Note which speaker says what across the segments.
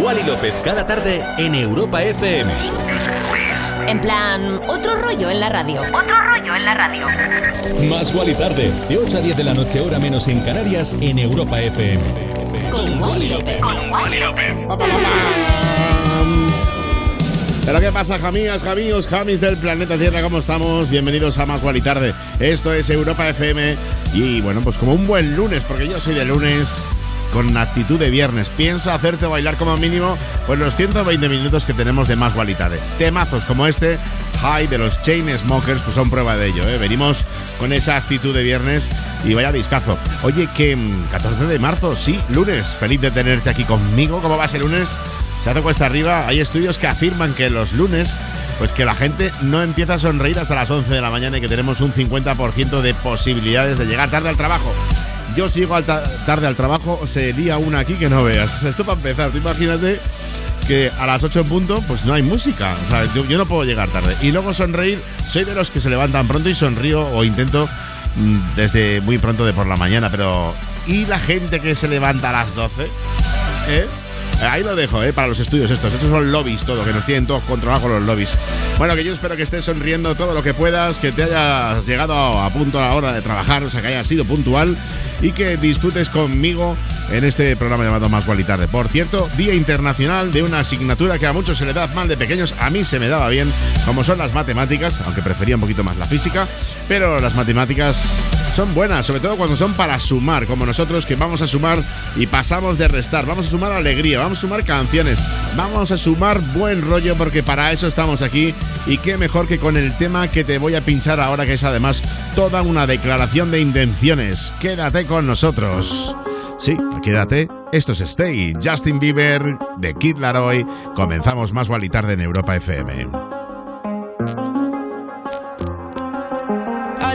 Speaker 1: Wally López cada tarde en Europa FM.
Speaker 2: En plan, otro rollo en la radio.
Speaker 3: Otro rollo en la radio.
Speaker 1: Más Wally tarde, de 8 a 10 de la noche, hora menos en Canarias, en Europa FM.
Speaker 2: Con Wally López.
Speaker 3: Con Wally López.
Speaker 4: Pero qué pasa, jamías, jamíos, jamis del planeta Tierra, ¿cómo estamos? Bienvenidos a Más Wally Tarde. Esto es Europa FM y bueno, pues como un buen lunes, porque yo soy de lunes con actitud de viernes. Pienso hacerte bailar como mínimo pues los 120 minutos que tenemos de Más Tarde. Temazos como este, High de los Chain Smokers, pues son prueba de ello, ¿eh? Venimos con esa actitud de viernes y vaya discazo. Oye, que 14 de marzo, sí, lunes. Feliz de tenerte aquí conmigo. ¿Cómo va ese lunes? Se hace cuesta arriba. Hay estudios que afirman que los lunes, pues que la gente no empieza a sonreír hasta las 11 de la mañana y que tenemos un 50% de posibilidades de llegar tarde al trabajo. Yo si llego tarde al trabajo, se lía una aquí que no veas. Esto para empezar, imagínate que a las 8 en punto, pues no hay música. O sea, yo, yo, no puedo llegar tarde. Y luego sonreír, soy de los que se levantan pronto y sonrío o intento mm, desde muy pronto de por la mañana, pero ¿y la gente que se levanta a las 12? ¿Eh? Ahí lo dejo, ¿eh? Para los estudios estos. Estos son lobbies, todo, que nos tienen todos controlados con los lobbies. Bueno, que yo espero que estés sonriendo todo lo que puedas, que te hayas llegado a punto a la hora de trabajar, o sea, que hayas sido puntual y que disfrutes conmigo en este programa llamado Más y Tarde. Por cierto, Día Internacional de una asignatura que a muchos se le da mal de pequeños, a mí se me daba bien, como son las matemáticas, aunque prefería un poquito más la física, pero las matemáticas son buenas, sobre todo cuando son para sumar, como nosotros que vamos a sumar y pasamos de restar, vamos a sumar alegría, vamos a sumar canciones, vamos a sumar buen rollo porque para eso estamos aquí y qué mejor que con el tema que te voy a pinchar ahora que es además toda una declaración de intenciones. Quédate con nosotros. Sí, quédate. Esto es Stay, Justin Bieber, de Kid Laroi. Comenzamos más y tarde en Europa FM.
Speaker 5: I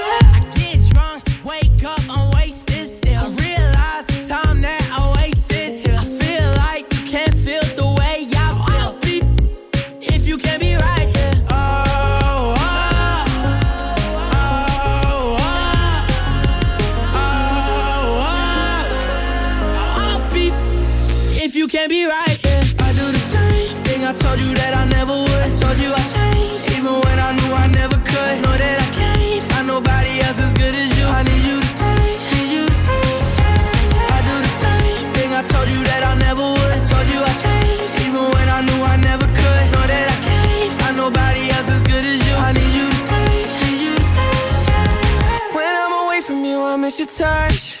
Speaker 5: miss your touch.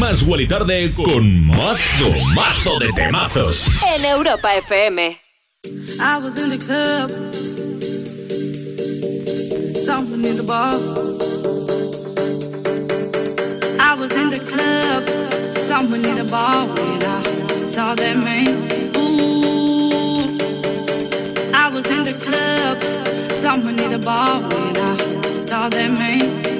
Speaker 1: Más Wally tarde con mazo, mazo de temazos.
Speaker 2: En Europa FM.
Speaker 6: I was in the club, someone in the bar. I was in the club, someone in the bar when I saw that man. Ooh, I was in the club, someone in the bar when I saw that man.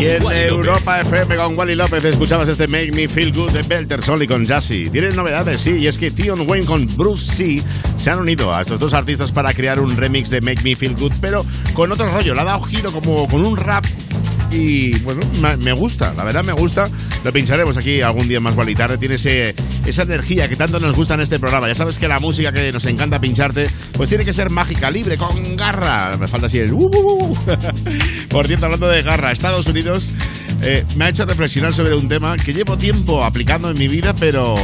Speaker 1: Y
Speaker 2: en
Speaker 1: Wally López.
Speaker 4: Europa FM con Wally López escuchabas este Make Me Feel Good de Belter Sol y con Jassy. Tienen novedades, sí, y es que Tion Wayne con Bruce C se han unido a estos dos artistas para crear un remix de Make Me Feel Good, pero con otro rollo. Le ha dado giro como con un rap y bueno, me gusta, la verdad me gusta. Lo pincharemos aquí algún día más Wally tarde. Tiene ese, esa energía que tanto nos gusta en este programa. Ya sabes que la música que nos encanta pincharte, pues tiene que ser mágica, libre, con garra. Me falta así el. uh, uh, uh. Por cierto, hablando de garra, Estados Unidos eh, me ha hecho reflexionar sobre un tema que llevo tiempo aplicando en mi vida, pero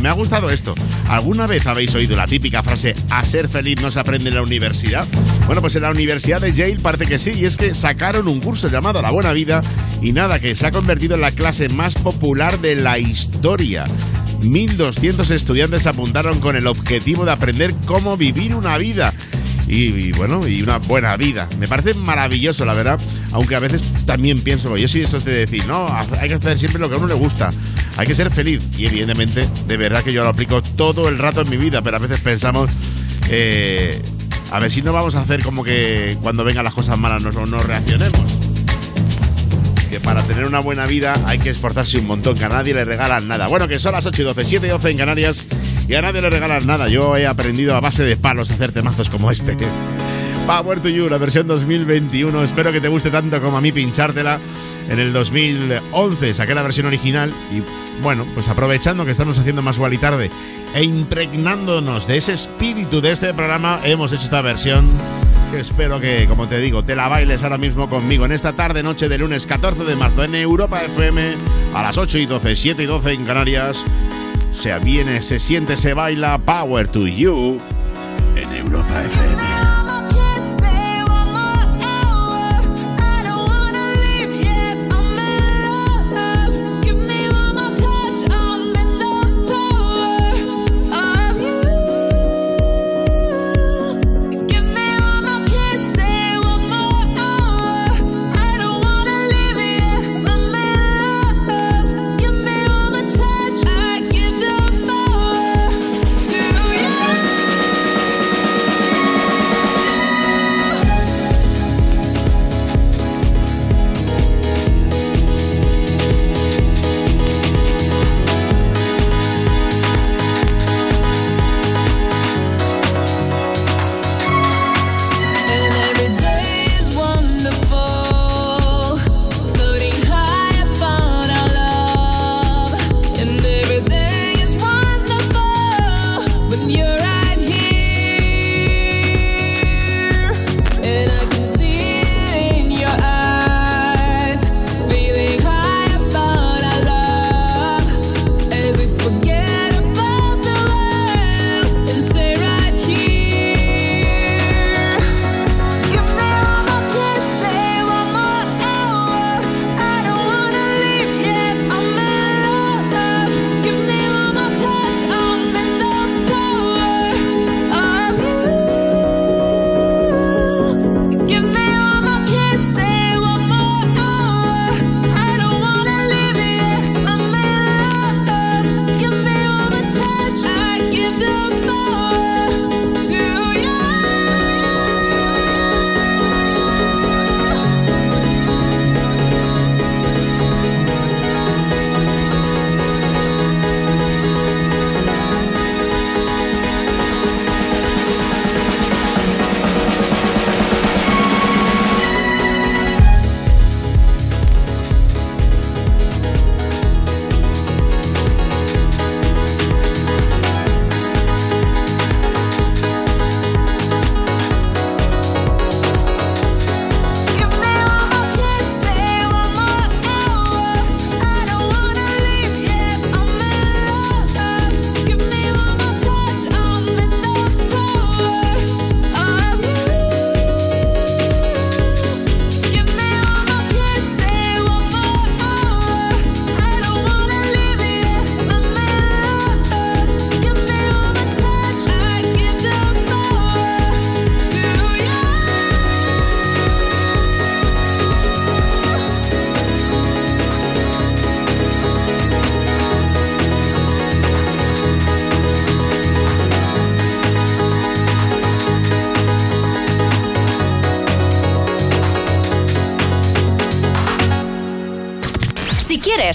Speaker 4: me ha gustado esto. ¿Alguna vez habéis oído la típica frase a ser feliz no se aprende en la universidad? Bueno, pues en la Universidad de Yale parece que sí, y es que sacaron un curso llamado La Buena Vida y nada, que se ha convertido en la clase más popular de la historia. 1.200 estudiantes apuntaron con el objetivo de aprender cómo vivir una vida. Y, bueno, y una buena vida. Me parece maravilloso, la verdad. Aunque a veces también pienso, yo sí esto es de decir, no, hay que hacer siempre lo que a uno le gusta. Hay que ser feliz. Y evidentemente, de verdad que yo lo aplico todo el rato en mi vida, pero a veces pensamos, eh, a ver si no vamos a hacer como que cuando vengan las cosas malas no, no reaccionemos que para tener una buena vida hay que esforzarse un montón, que a nadie le regalan nada. Bueno, que son las 8 y 12, 7 y 12 en Canarias y a nadie le regalan nada. Yo he aprendido a base de palos a hacer temazos como este. Power to You, la versión 2021. Espero que te guste tanto como a mí pinchártela. En el 2011 saqué la versión original y bueno, pues aprovechando que estamos haciendo más y tarde e impregnándonos de ese espíritu de este programa, hemos hecho esta versión espero que, como te digo, te la bailes ahora mismo conmigo en esta tarde noche de lunes 14 de marzo en Europa FM a las 8 y 12, 7 y 12 en Canarias. Se viene, se siente, se baila Power to You en Europa FM.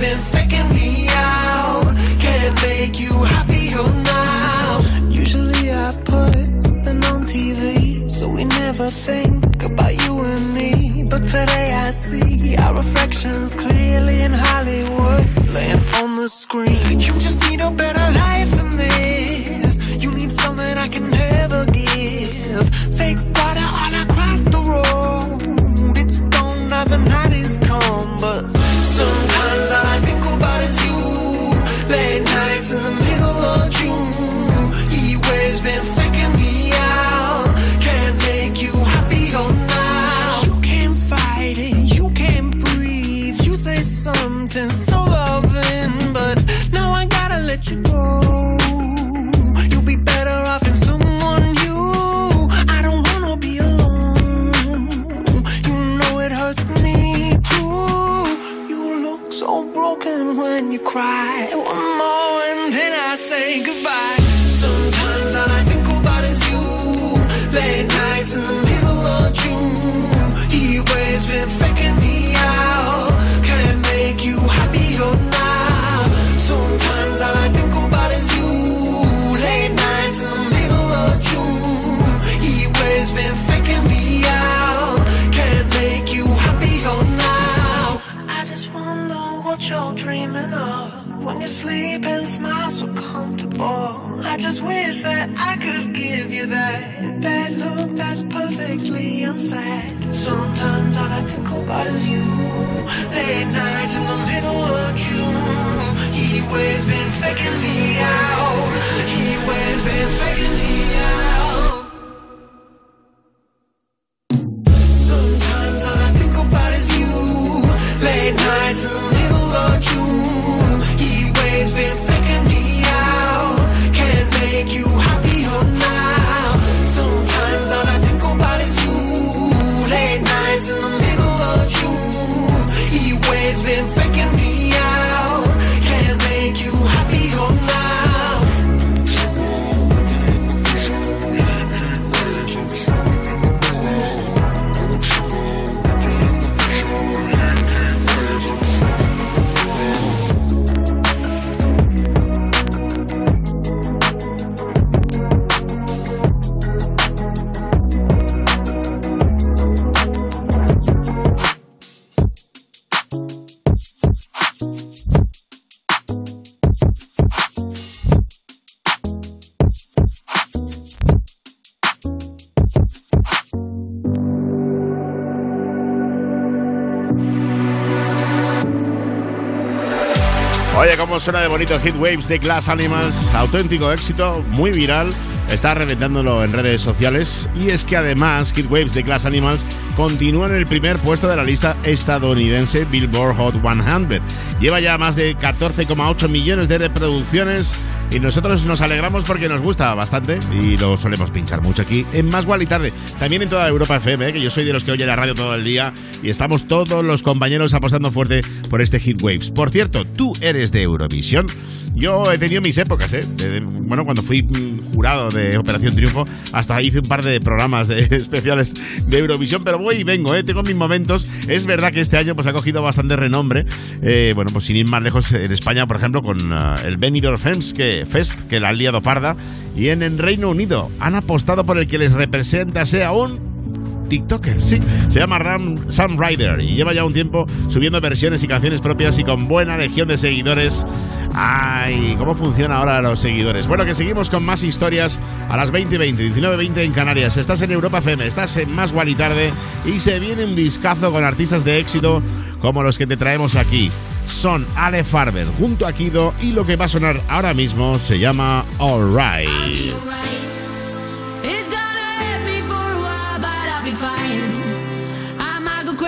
Speaker 7: Been
Speaker 4: Suena de bonito Hit Waves de Glass Animals. Auténtico éxito, muy viral. Está reventándolo en redes sociales. Y es que además, Hit Waves de Glass Animals continúa en el primer puesto de la lista estadounidense Billboard Hot 100. Lleva ya más de 14,8 millones de reproducciones. Y nosotros nos alegramos porque nos gusta bastante y lo solemos pinchar mucho aquí en Más y Tarde. También en toda Europa FM, ¿eh? que yo soy de los que oye la radio todo el día y estamos todos los compañeros apostando fuerte por este Hit Waves. Por cierto, tú eres de Eurovisión. Yo he tenido mis épocas, ¿eh? Bueno, cuando fui mm, jurado de Operación Triunfo, hasta hice un par de programas especiales de Eurovisión, pero voy y vengo, ¿eh? Tengo mis momentos. Es verdad que este año pues ha cogido bastante renombre. Eh, bueno, pues sin ir más lejos, en España, por ejemplo, con ah, el Benidorm Fest que, Fest, que la han liado parda. Y en el Reino Unido han apostado por el que les representa sea un TikToker, sí. Se llama Sam Ryder y lleva ya un tiempo subiendo versiones y canciones propias y con buena legión de seguidores. Ay, ¿cómo funciona ahora los seguidores? Bueno, que seguimos con más historias a las 20.20, 19.20 en Canarias. Estás en Europa FM, estás en Más Gual y Tarde y se viene un discazo con artistas de éxito como los que te traemos aquí. son Ale Farber junto a Kido y lo que va a sonar ahora mismo se llama Alright.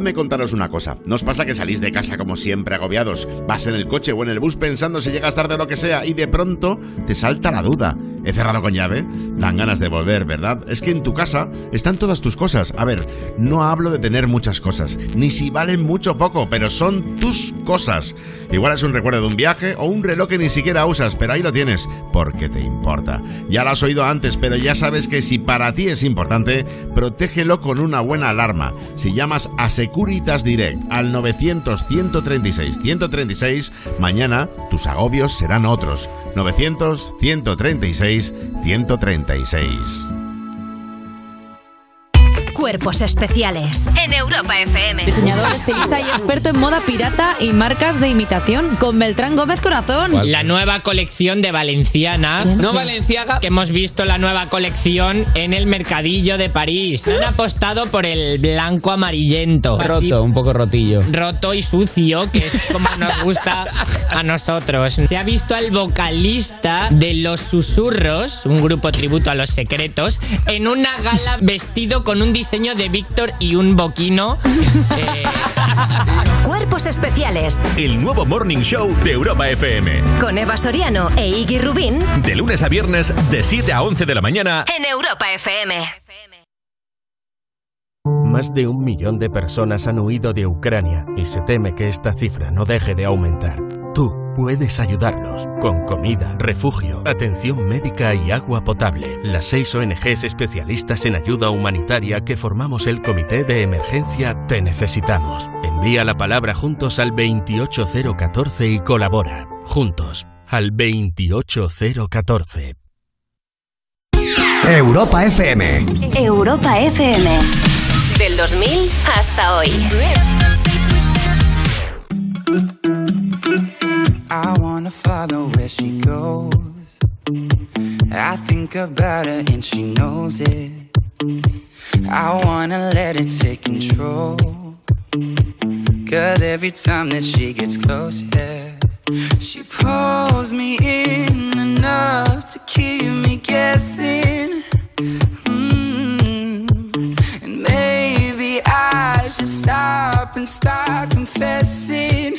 Speaker 4: Dejadme contaros una cosa. ¿Nos pasa que salís de casa como siempre agobiados? Vas en el coche o en el bus pensando si llegas tarde o lo que sea y de pronto te salta la duda. ¿He cerrado con llave? Dan ganas de volver, ¿verdad? Es que en tu casa están todas tus cosas. A ver, no hablo de tener muchas cosas, ni si valen mucho o poco, pero son tus cosas. Igual es un recuerdo de un viaje o un reloj que ni siquiera usas, pero ahí lo tienes, porque te importa. Ya lo has oído antes, pero ya sabes que si para ti es importante, protégelo con una buena alarma. Si llamas a Securitas Direct al 900-136-136, mañana tus agobios serán otros. 900-136-136.
Speaker 2: Cuerpos especiales en Europa FM.
Speaker 8: Diseñador, estilista y experto en moda pirata y marcas de imitación con Beltrán Gómez Corazón.
Speaker 9: La nueva colección de Valenciana.
Speaker 8: No
Speaker 9: Valenciaga. Que hemos visto la nueva colección en el mercadillo de París. Han apostado por el blanco amarillento.
Speaker 10: Roto, un poco rotillo.
Speaker 9: Roto y sucio, que es como nos gusta a nosotros. Se ha visto al vocalista de Los Susurros, un grupo tributo a los secretos, en una gala vestido con un diseño de Víctor y un boquino. Eh,
Speaker 2: Cuerpos especiales
Speaker 1: El nuevo Morning Show de Europa FM.
Speaker 2: con Eva Soriano e Iggy Rubín
Speaker 1: De lunes a viernes, de 7 a 11 de la mañana.
Speaker 2: en Europa FM.
Speaker 11: Más de un millón de personas han huido de Ucrania y se teme que esta cifra no deje de aumentar. Tú puedes ayudarlos con comida, refugio, atención médica y agua potable. Las seis ONGs especialistas en ayuda humanitaria que formamos el Comité de Emergencia Te Necesitamos. Envía la palabra juntos al 28014 y colabora. Juntos al 28014.
Speaker 12: Europa FM.
Speaker 2: Europa FM. Del 2000 hasta hoy.
Speaker 13: I wanna follow where she goes. I think about her and she knows it. I wanna let it take control. Cause every time that she gets close, yeah, she pulls me in enough to keep me guessing. Mm. And maybe I should stop and start confessing,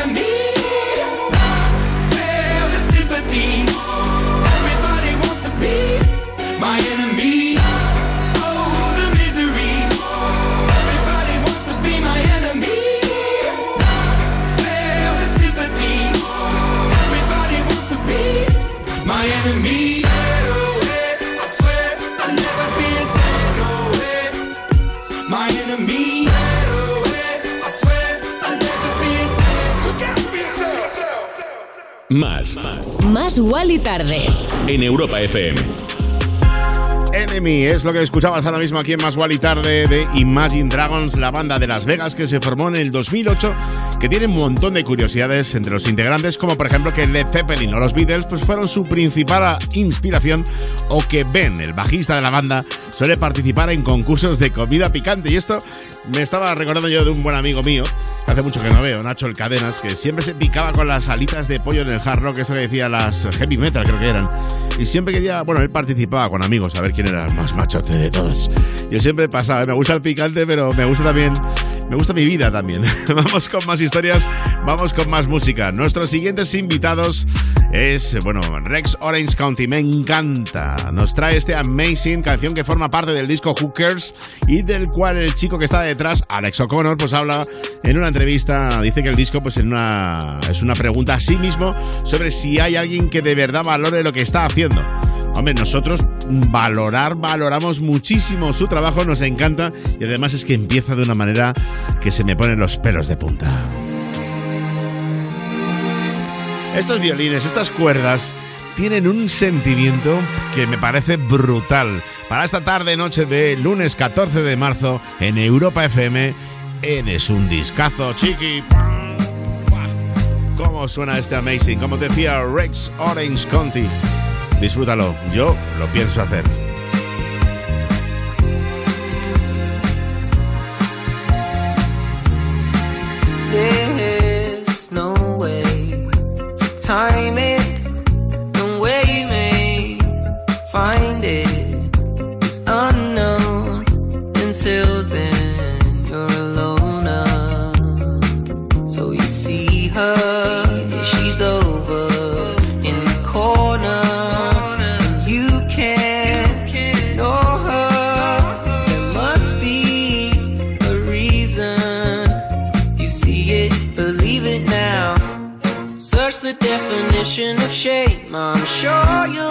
Speaker 1: Más.
Speaker 2: Más Wally tarde.
Speaker 1: En Europa FM.
Speaker 4: Enemy es lo que escuchabas ahora mismo aquí en Más y Tarde de Imagine Dragons, la banda de Las Vegas que se formó en el 2008, que tiene un montón de curiosidades entre los integrantes, como por ejemplo que Led Zeppelin o los Beatles pues fueron su principal inspiración, o que Ben, el bajista de la banda, suele participar en concursos de comida picante. Y esto me estaba recordando yo de un buen amigo mío, que hace mucho que no veo, Nacho el Cadenas, que siempre se picaba con las alitas de pollo en el hard rock, eso que decía las heavy metal creo que eran. Y siempre quería, bueno, él participaba con amigos a ver quién era el más machote de todos. Yo siempre pasaba, me gusta el picante, pero me gusta también, me gusta mi vida también. vamos con más historias, vamos con más música. Nuestros siguientes invitados es, bueno, Rex Orange County, me encanta. Nos trae este Amazing canción que forma parte del disco Hookers y del cual el chico que está detrás, Alex O'Connor, pues habla en una entrevista, dice que el disco pues en una, es una pregunta a sí mismo sobre si hay alguien que de verdad valore lo que está haciendo. Hombre, nosotros valorar, valoramos muchísimo su trabajo, nos encanta y además es que empieza de una manera que se me ponen los pelos de punta. Estos violines, estas cuerdas, tienen un sentimiento que me parece brutal. Para esta tarde noche de lunes 14 de marzo en Europa FM, eres un discazo, chiqui. ¿Cómo suena este amazing? Como decía Rex Orange County. Disfrútalo, yo lo pienso hacer.
Speaker 5: Time I'm sure you'll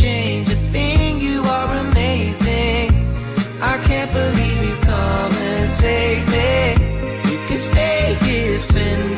Speaker 5: Change a thing, you are amazing. I can't believe you've come and saved me. You can stay here, spend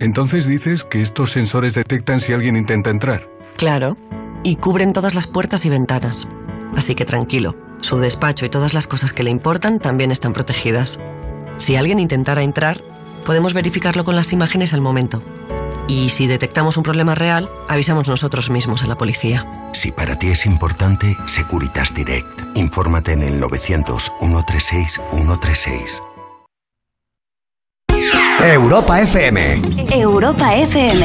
Speaker 14: Entonces dices que estos sensores detectan si alguien intenta entrar.
Speaker 15: Claro, y cubren todas las puertas y ventanas. Así que tranquilo, su despacho y todas las cosas que le importan también están protegidas. Si alguien intentara entrar, podemos verificarlo con las imágenes al momento. Y si detectamos un problema real, avisamos nosotros mismos a la policía.
Speaker 16: Si para ti es importante, Securitas Direct. Infórmate en el 900-136-136.
Speaker 17: Europa FM.
Speaker 2: Europa FM.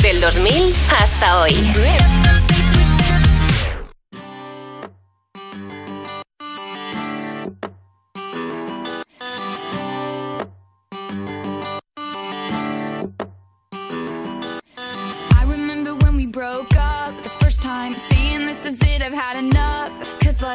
Speaker 2: Del 2000 hasta hoy.
Speaker 18: I remember when we broke up the first time, saying this is it, I've had enough.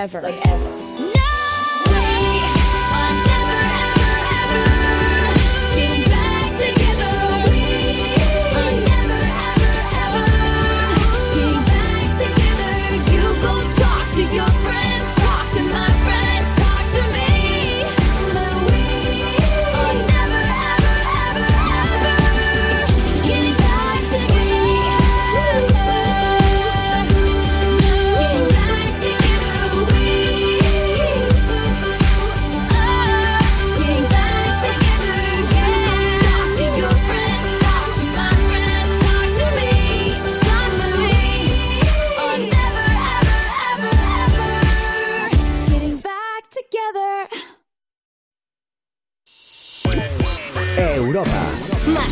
Speaker 18: ever, like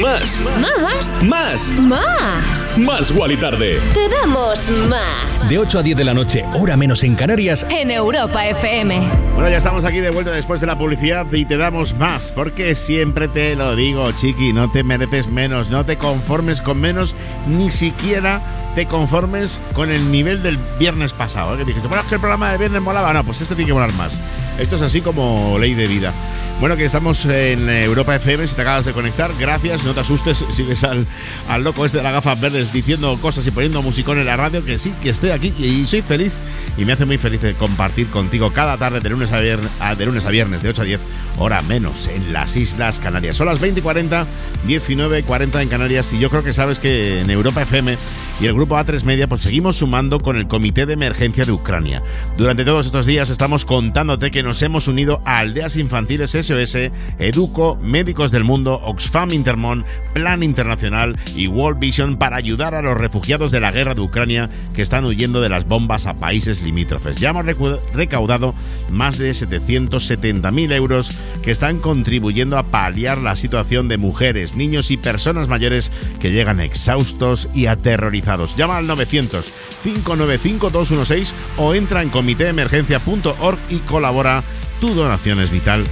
Speaker 1: Más.
Speaker 2: ¿Más?
Speaker 1: Más.
Speaker 2: Más.
Speaker 1: Más Wally Tarde.
Speaker 2: Te damos más.
Speaker 1: De 8 a 10 de la noche, hora menos en Canarias.
Speaker 2: En Europa FM.
Speaker 4: Bueno, ya estamos aquí de vuelta después de la publicidad y te damos más, porque siempre te lo digo, chiqui, no te mereces menos, no te conformes con menos, ni siquiera te conformes con el nivel del viernes pasado. ¿eh? Que dijiste, bueno, es que el programa del viernes molaba, no, pues este tiene que molar más. Esto es así como ley de vida. Bueno, que estamos en Europa FM, si te acabas de conectar, gracias, no te asustes, sigues al, al loco este de las gafas verdes diciendo cosas y poniendo musicón en la radio, que sí, que estoy aquí y soy feliz y me hace muy feliz de compartir contigo cada tarde de lunes a viernes, de, lunes a viernes de 8 a 10, hora menos, en las Islas Canarias. Son las 20 y 40, 19 y 40 en Canarias y yo creo que sabes que en Europa FM y el grupo A3 Media pues seguimos sumando con el Comité de Emergencia de Ucrania. Durante todos estos días estamos contándote que nos hemos unido a Aldeas Infantiles SOS, Educo, Médicos del Mundo, Oxfam Intermon, Plan Internacional y World Vision para ayudar a los refugiados de la guerra de Ucrania que están huyendo de las bombas a países limítrofes. Ya hemos recaudado más de 770.000 euros que están contribuyendo a paliar la situación de mujeres, niños y personas mayores que llegan exhaustos y aterrorizados. Llama al 900 595 216 o entra en comitéemergencia.org y colabora. Tu donación es vital.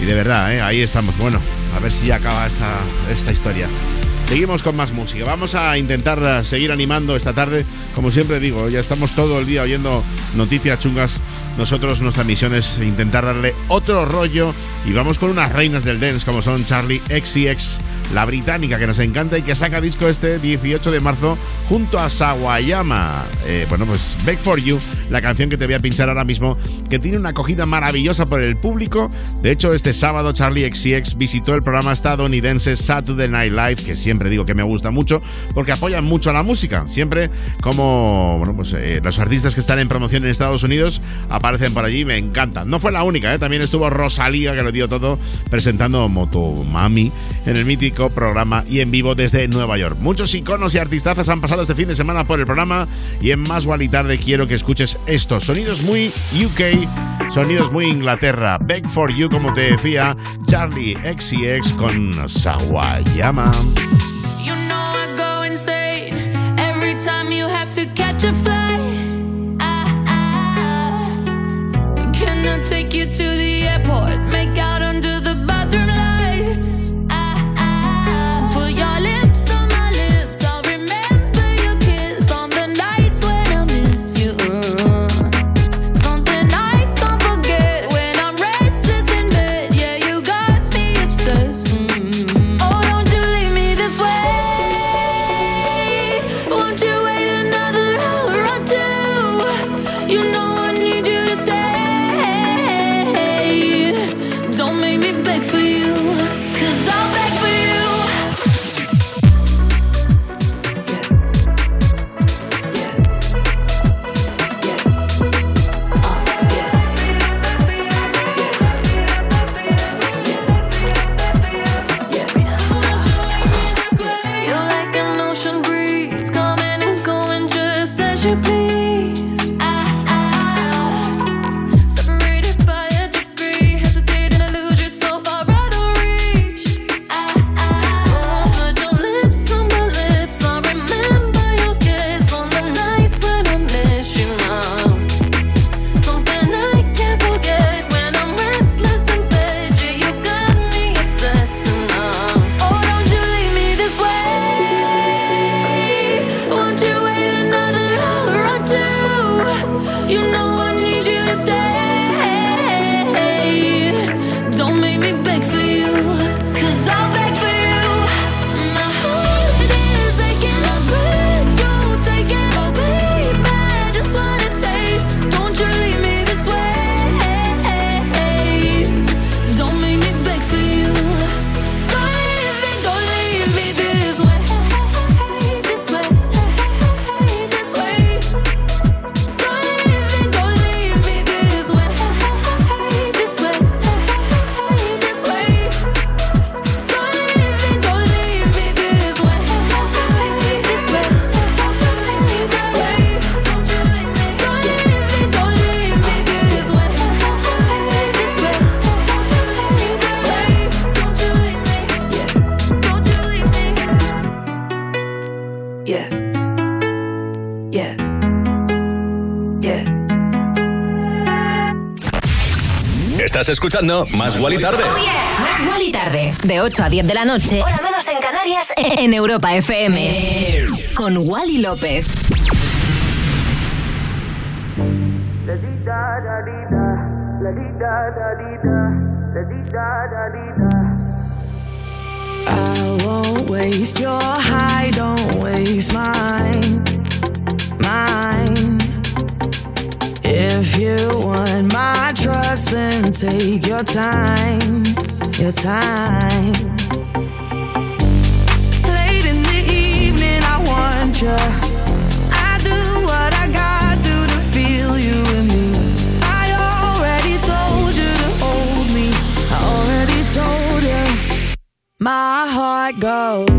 Speaker 4: Y de verdad, ¿eh? ahí estamos. Bueno, a ver si acaba esta, esta historia.
Speaker 18: Seguimos con más música. Vamos a intentar eh, seguir animando esta tarde. Como siempre digo, ya estamos todo el día oyendo noticias chungas. Nosotros, nuestra misión es intentar darle otro rollo. Y vamos con unas reinas del dance como son Charlie XCX, la británica que nos encanta y que saca disco este 18 de marzo junto a Sawayama. Eh, bueno, pues Back for You, la canción que te voy a pinchar ahora mismo, que tiene una acogida maravillosa por el público. De hecho, este sábado Charlie XCX visitó el programa estadounidense Saturday Night Live, que siempre digo que me gusta mucho, porque apoyan mucho a la música. Siempre como bueno, pues, eh, los artistas que están en promoción en Estados Unidos aparecen por allí, me encantan. No fue la única, ¿eh? también estuvo Rosalía, que lo dio todo, presentando Motomami en el mítico programa y en vivo desde Nueva York. Muchos iconos y artistazas han pasado este fin de semana por el programa y en Más y Tarde quiero que escuches estos sonidos muy UK, sonidos muy Inglaterra. Beg for You, como te decía, Charlie XCX con Sawayama.
Speaker 1: Estás escuchando Más Guali Tarde.
Speaker 2: Más Wally tarde. De 8 a 10 de la noche. Hora menos en Canarias. En Europa FM. Con Wally López.
Speaker 19: I won't waste your high, don't waste mine. Take your time, your time. Late in the evening, I want you. I do what I got to to feel you and me. I already told you to hold me. I already told you. My heart goes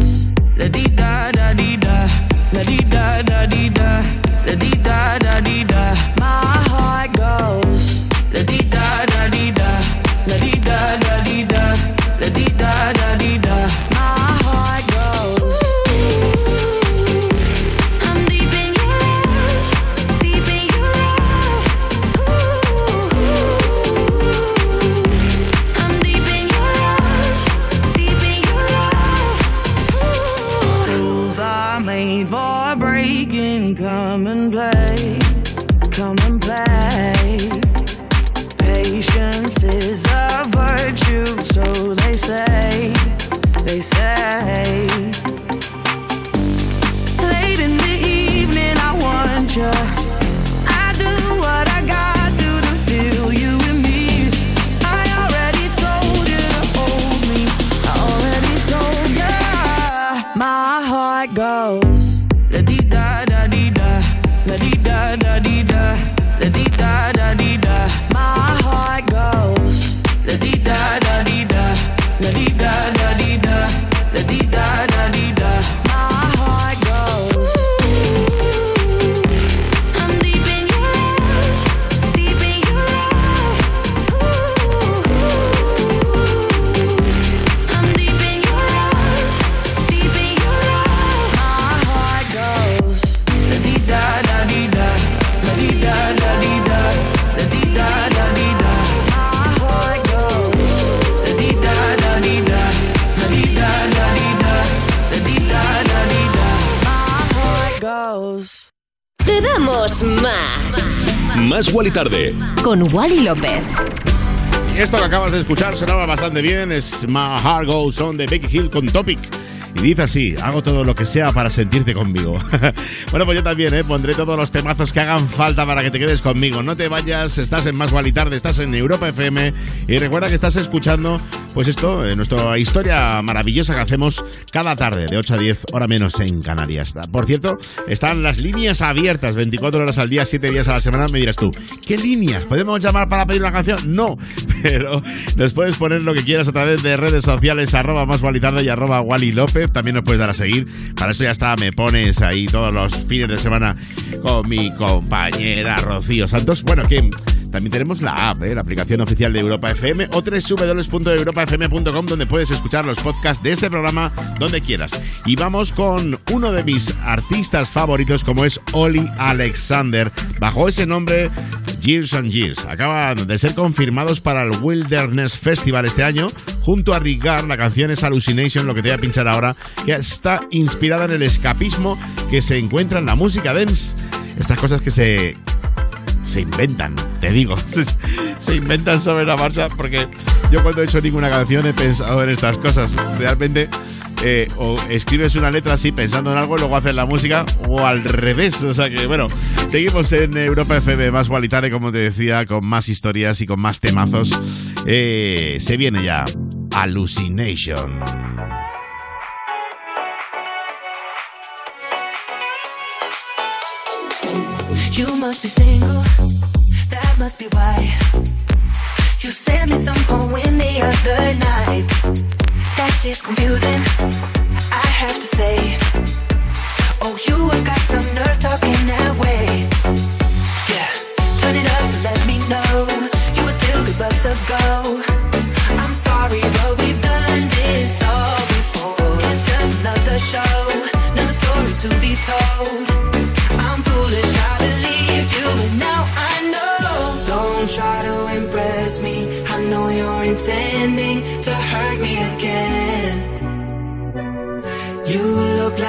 Speaker 2: Te damos más.
Speaker 1: Más Wally Tarde.
Speaker 2: Con Wally López.
Speaker 4: Y esto que acabas de escuchar sonaba bastante bien. Es My Heart Goes On de Becky Hill con Topic. Y dice así, hago todo lo que sea para sentirte conmigo. bueno, pues yo también, ¿eh? Pondré todos los temazos que hagan falta para que te quedes conmigo. No te vayas, estás en Más Tarde, estás en Europa FM. Y recuerda que estás escuchando, pues esto, eh, nuestra historia maravillosa que hacemos cada tarde, de 8 a 10, hora menos en Canarias. Por cierto, están las líneas abiertas 24 horas al día, 7 días a la semana. Me dirás tú, ¿qué líneas? ¿Podemos llamar para pedir una canción? No, pero nos puedes poner lo que quieras a través de redes sociales, arroba más Tarde y arroba Wally López. También nos puedes dar a seguir. Para eso ya está, me pones ahí todos los fines de semana con mi compañera Rocío Santos. Bueno, que también tenemos la app, ¿eh? la aplicación oficial de Europa FM o www.europafm.com donde puedes escuchar los podcasts de este programa donde quieras. Y vamos con uno de mis artistas favoritos como es Oli Alexander. Bajo ese nombre, Years and Years. Acaban de ser confirmados para el Wilderness Festival este año. Junto a Rigar, la canción es Hallucination, lo que te voy a pinchar ahora, que está inspirada en el escapismo que se encuentra en la música dance. Estas cosas que se se inventan, te digo. Se inventan sobre la marcha porque yo cuando he hecho ninguna canción he pensado en estas cosas. Realmente eh, o escribes una letra así pensando en algo luego haces la música o al revés. O sea que bueno, seguimos en Europa FM más Gualitare, como te decía, con más historias y con más temazos. Eh, se viene ya Hallucination.
Speaker 12: You must be single, that must be why. You sent me some poem the other night. That shit's confusing, I have to say. Oh, you have got some nerve talking that way. Yeah, turn it up to let me know you would still us a go. I'm sorry, but we've done this all before. It's just another show, another story to be told.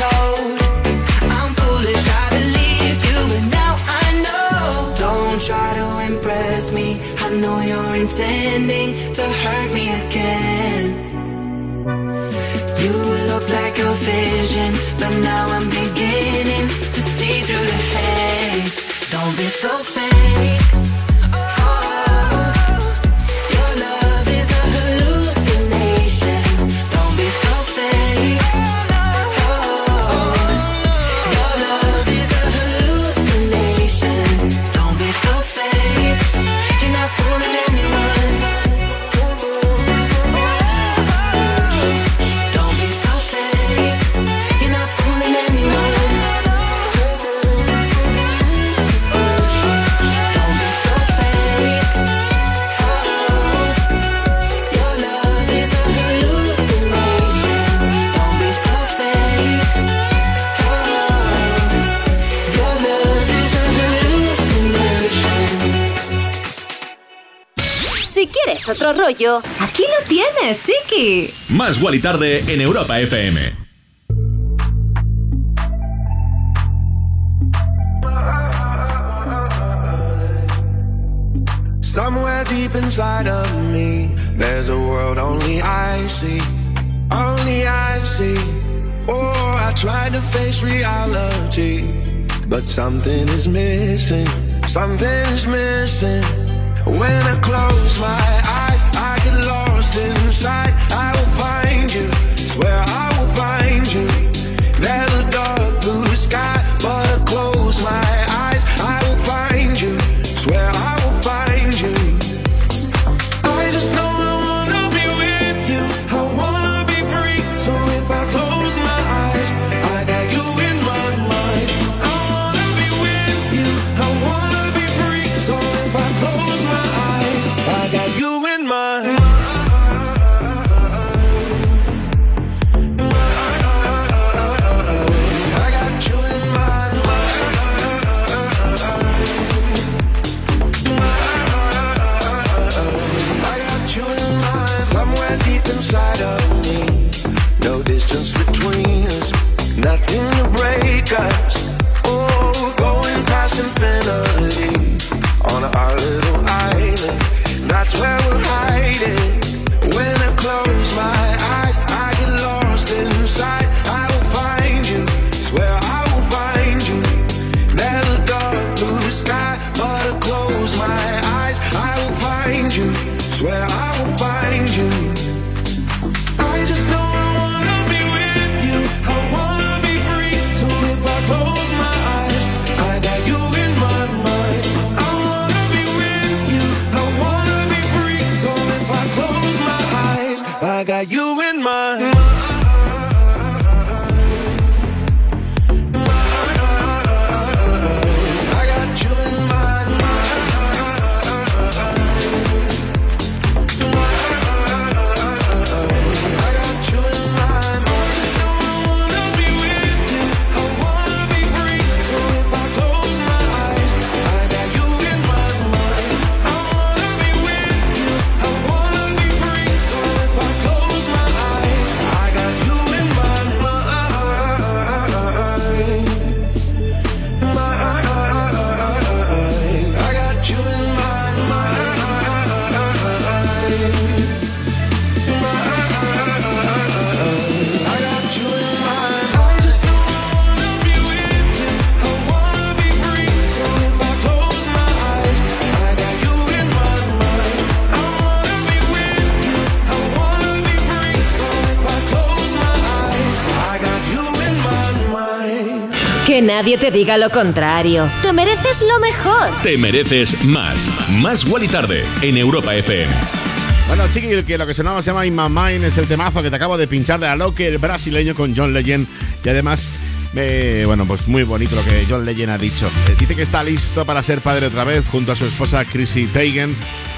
Speaker 12: Told. I'm foolish, I believed you, and now I know. Don't try to impress me. I know you're intending to hurt me again. You look like a vision, but now I'm beginning to see through the haze. Don't
Speaker 5: be so fake.
Speaker 2: Otro rollo, aquí lo tienes, chiqui.
Speaker 1: Más Guali Tarde en Europa FM.
Speaker 10: Somewhere deep inside of me, there's a world only I see. Only I see. Oh, I tried to face reality, but something is missing. Something is missing. When I close my eyes, get lost inside. I will find you.
Speaker 2: Nadie te diga lo contrario. Te mereces lo mejor.
Speaker 1: Te mereces más. Más Guali Tarde en Europa FM.
Speaker 4: Bueno, chiqui, que lo que sonaba se llama In My Mind es el temazo que te acabo de pinchar de Aloque, el brasileño con John Legend. Y además, eh, bueno, pues muy bonito lo que John Legend ha dicho. Eh, dice que está listo para ser padre otra vez junto a su esposa Chrissy Teigen.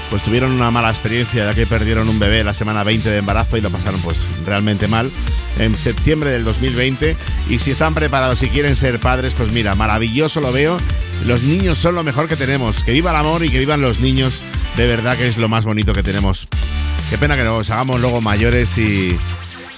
Speaker 4: Pues tuvieron una mala experiencia ya que perdieron un bebé la semana 20 de embarazo y lo pasaron pues realmente mal en septiembre del 2020. Y si están preparados y quieren ser padres, pues mira, maravilloso lo veo. Los niños son lo mejor que tenemos. Que viva el amor y que vivan los niños. De verdad que es lo más bonito que tenemos. Qué pena que nos hagamos luego mayores y,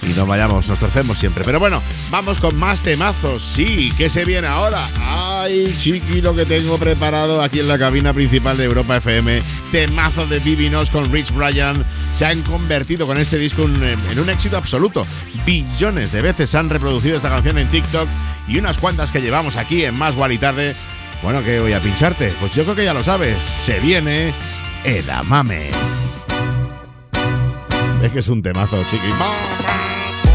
Speaker 4: y no vayamos, nos torcemos siempre. Pero bueno, vamos con más temazos. Sí, ¿qué se viene ahora? Ay, chiqui, lo que tengo preparado aquí en la cabina principal de Europa FM. Temazo de Vivinos con Rich Bryan. Se han convertido con este disco en, un éxito absoluto. Billones de veces se han reproducido esta canción en TikTok y unas cuantas que llevamos aquí en Más Gual y Tarde Bueno, ¿qué voy a pincharte? Pues yo creo que ya lo sabes. Se viene Edamame. Es que es un temazo, chiqui.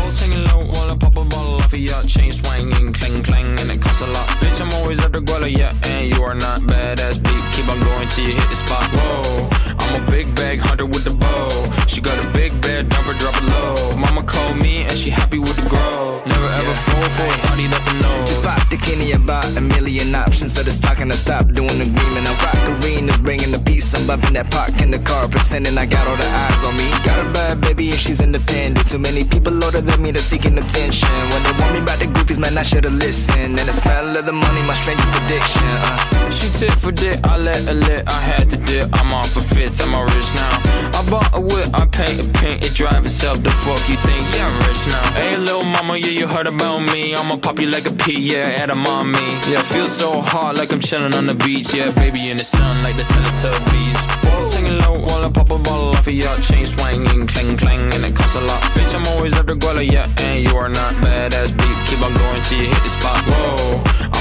Speaker 20: All singing low while I pop a bottle off of ya. Chain swinging, clang clang, and it costs a lot. Bitch, I'm always at the guala, yeah, and you are not badass beat. Keep on going till you hit the spot. Whoa, I'm a big bag hunter with the bow. She got a big bed, number drop it low. Mama called me and she happy with the grow. Never ever fall for a body that's a no.
Speaker 21: Just pop the Kenny about a million options. So just talking to stop doing the agreement. I rock arenas, bringing the peace. I'm bumping that park in the car, pretending I got all the eyes on me. Got a bad baby and she's independent. Too many people older than me that's seeking attention. When they want me about the groupies, man, I should've listened. And the smell of the money, my strangest addiction. Uh.
Speaker 20: She tit for dick, I let her lit, I had to dip. I'm off for fifth, I'm all rich now. I bought a whip, I paint a paint, it drive itself. The fuck you think? Yeah, I'm rich now. Hey, little mama, yeah, you heard about me. I'ma pop you like a pea, yeah, at a mommy. Yeah, feel so hot like I'm chilling on the beach. Yeah, baby in the sun like the Teletubbies. Whoa, singing low while I pop a bottle off of ya. Chain swinging, clang clang, and it costs a lot. Bitch, I'm always at the guala, yeah, and you are not badass beat. Keep on going till you hit the spot. Whoa,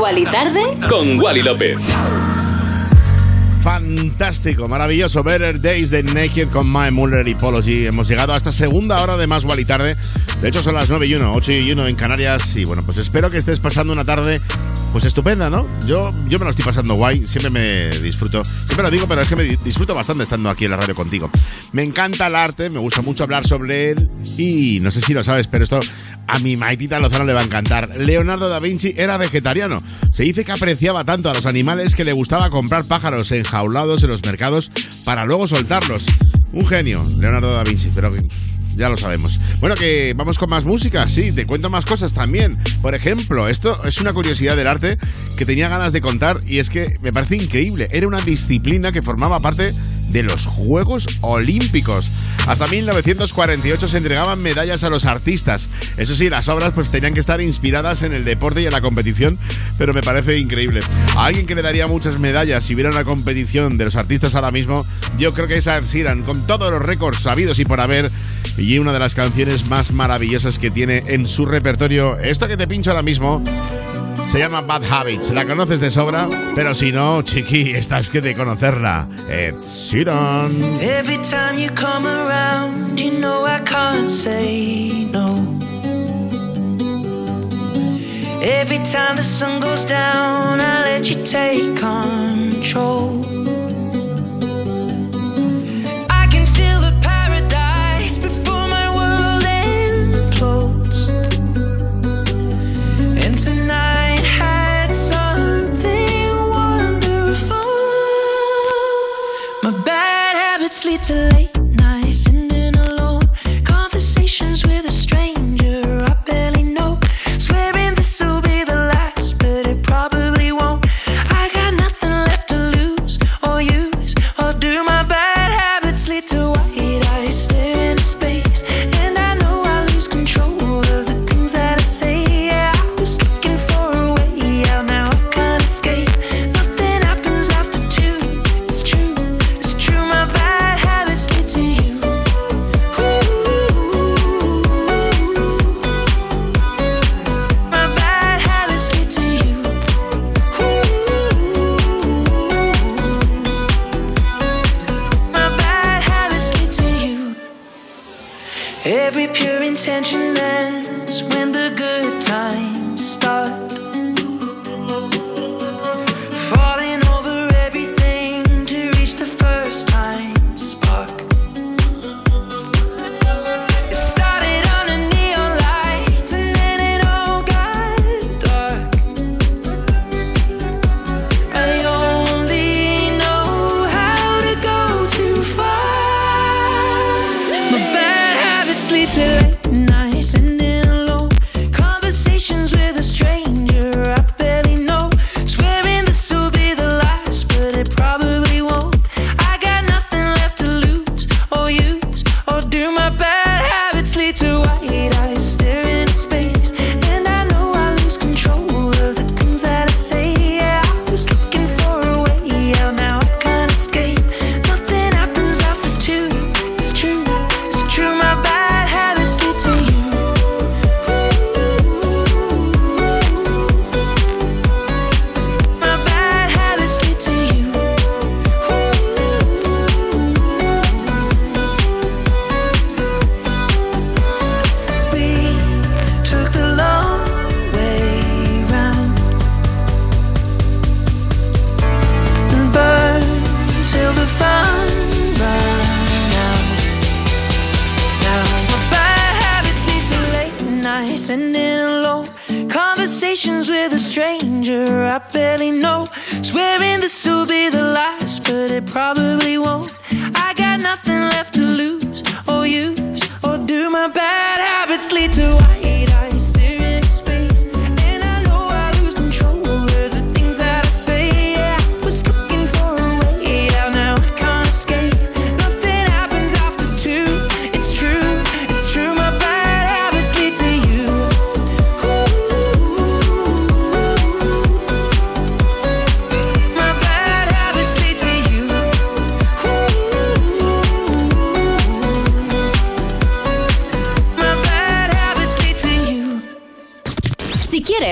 Speaker 1: Wally Tarde Con Wally López.
Speaker 4: Fantástico, maravilloso. Better Days de Naked con My Muller y Polo G. Hemos llegado a esta segunda hora de Más Wally Tarde. De hecho, son las 9 y 1, 8 y 1 en Canarias. Y bueno, pues espero que estés pasando una tarde pues estupenda, ¿no? Yo, yo me lo estoy pasando guay, siempre me disfruto. Siempre lo digo, pero es que me di- disfruto bastante estando aquí en la radio contigo. Me encanta el arte, me gusta mucho hablar sobre él y no sé si lo sabes, pero esto a mi maitita Lozano le va a encantar. Leonardo da Vinci era vegetariano. Se dice que apreciaba tanto a los animales que le gustaba comprar pájaros enjaulados en los mercados para luego soltarlos. Un genio, Leonardo da Vinci, pero ya lo sabemos. Bueno, que vamos con más música, sí, te cuento más cosas también. Por ejemplo, esto es una curiosidad del arte que tenía ganas de contar y es que me parece increíble. Era una disciplina que formaba parte de los Juegos Olímpicos. Hasta 1948 se entregaban medallas a los artistas. Eso sí, las obras pues tenían que estar inspiradas en el deporte y en la competición, pero me parece increíble. A alguien que le daría muchas medallas si hubiera una competición de los artistas ahora mismo, yo creo que es Ed con todos los récords sabidos y por haber, y una de las canciones más maravillosas que tiene en su repertorio. Esto que te pincho ahora mismo se llama Bad Habits. La conoces de sobra, pero si no, chiqui, estás que de conocerla. Ed Sheeran.
Speaker 5: Every time you come around, you know I can't say no. Every time the sun goes down, I let you take control. Habits lead to late Swearing this will be the last, but it probably won't.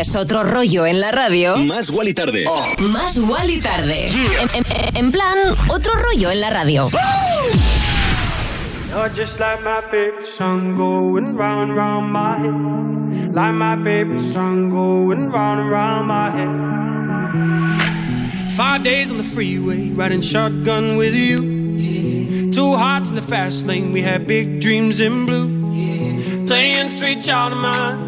Speaker 2: ¿Quieres otro rollo en la radio?
Speaker 1: Más Wally tarde.
Speaker 2: Más Wally tarde. En, en- en plan, otro rollo en la radio.
Speaker 22: You're just like my favorite song going round and round my head. Like my favorite song going round and round my head. Five days on the freeway, riding shotgun with you. Two hearts in the fast lane, we had big dreams in blue. Playing sweet child of mine,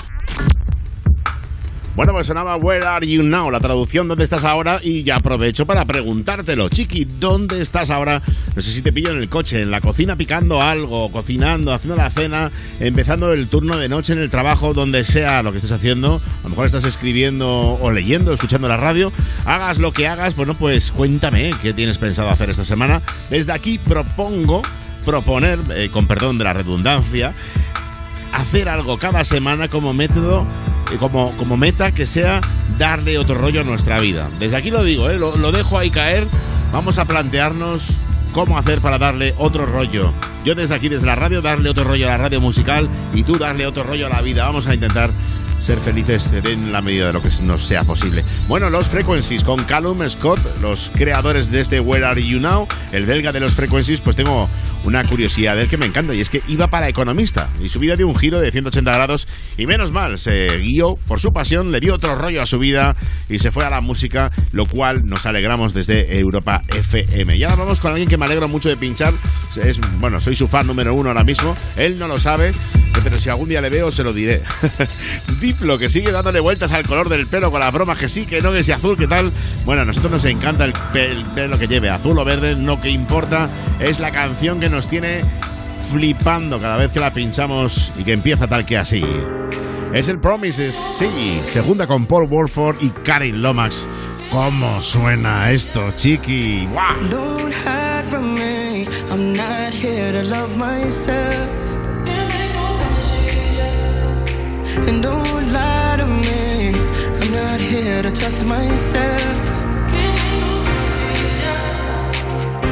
Speaker 4: Bueno, pues sonaba Where Are You Now, la traducción ¿Dónde estás ahora? Y ya aprovecho para preguntártelo. Chiqui, ¿dónde estás ahora? No sé si te pillo en el coche, en la cocina picando algo, cocinando, haciendo la cena, empezando el turno de noche en el trabajo, donde sea lo que estés haciendo. A lo mejor estás escribiendo o leyendo, escuchando la radio. Hagas lo que hagas, bueno, pues cuéntame qué tienes pensado hacer esta semana. Desde aquí propongo, proponer, eh, con perdón de la redundancia, hacer algo cada semana como método, como, como meta que sea darle otro rollo a nuestra vida. Desde aquí lo digo, eh, lo, lo dejo ahí caer. Vamos a plantearnos cómo hacer para darle otro rollo. Yo desde aquí, desde la radio, darle otro rollo a la radio musical y tú darle otro rollo a la vida. Vamos a intentar ser felices en la medida de lo que nos sea posible. Bueno, los Frequencies con Callum Scott, los creadores de este Where Are You Now, el belga de los Frequencies, pues tengo una curiosidad de él que me encanta y es que iba para economista y su vida dio un giro de 180 grados y menos mal, se guió por su pasión, le dio otro rollo a su vida y se fue a la música, lo cual nos alegramos desde Europa FM. Y ahora vamos con alguien que me alegro mucho de pinchar, es, bueno, soy su fan número uno ahora mismo, él no lo sabe, pero si algún día le veo se lo diré. Diplo, que sigue dándole vueltas al color del pelo con las bromas que sí, que no, que si azul, que tal. Bueno, a nosotros nos encanta el, pe- el pelo que lleve, azul o verde, no que importa, es la canción que nos tiene flipando cada vez que la pinchamos y que empieza tal que así. Es el Promises, sí, se junta con Paul Wolford y Karin Lomax. ¿Cómo suena esto, chiqui? ¡Guau!
Speaker 22: Don't hide from me. I'm not here to love myself. To me. I'm not here to trust myself.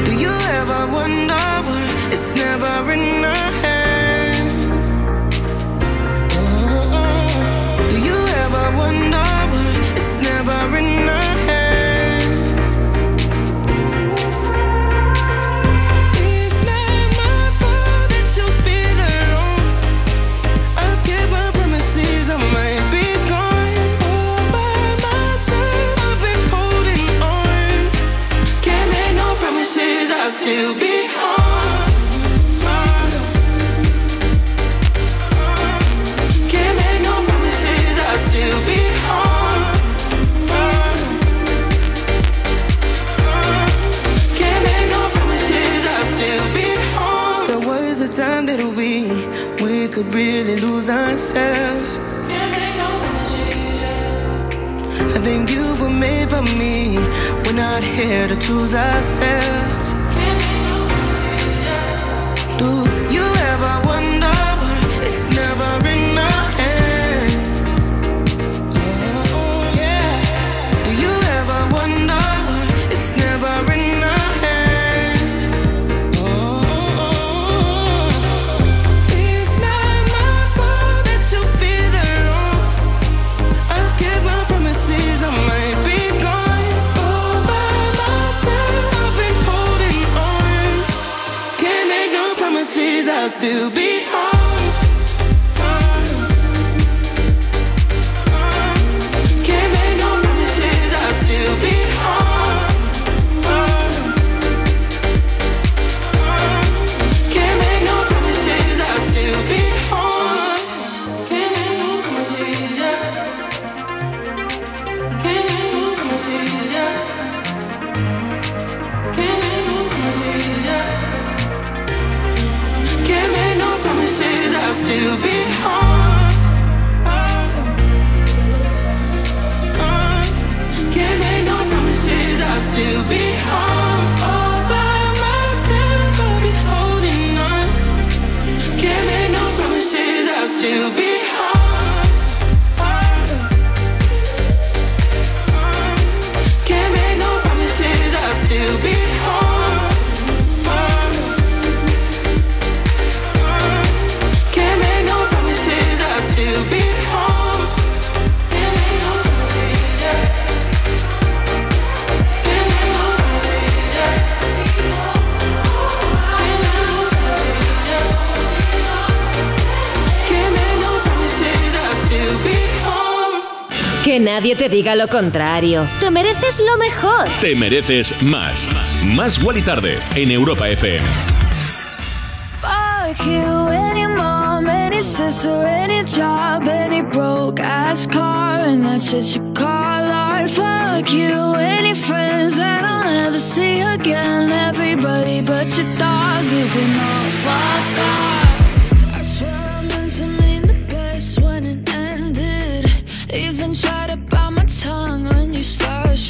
Speaker 22: Do you ever wonder why it's never in our hands? Oh, oh, oh, do you ever wonder why it's never in our really lose ourselves. Can't make no
Speaker 5: I think you were made for me. We're not here to choose ourselves. to be
Speaker 2: nadie te diga lo contrario. Te mereces lo mejor.
Speaker 1: Te mereces más. Más igual y Tarde en Europa FM.
Speaker 18: Fuck you, any mom, any sister, any job, any broke ass car, and that's it you call art. Fuck you, any friends that I'll never see again, everybody but your dog, you can all fuck off.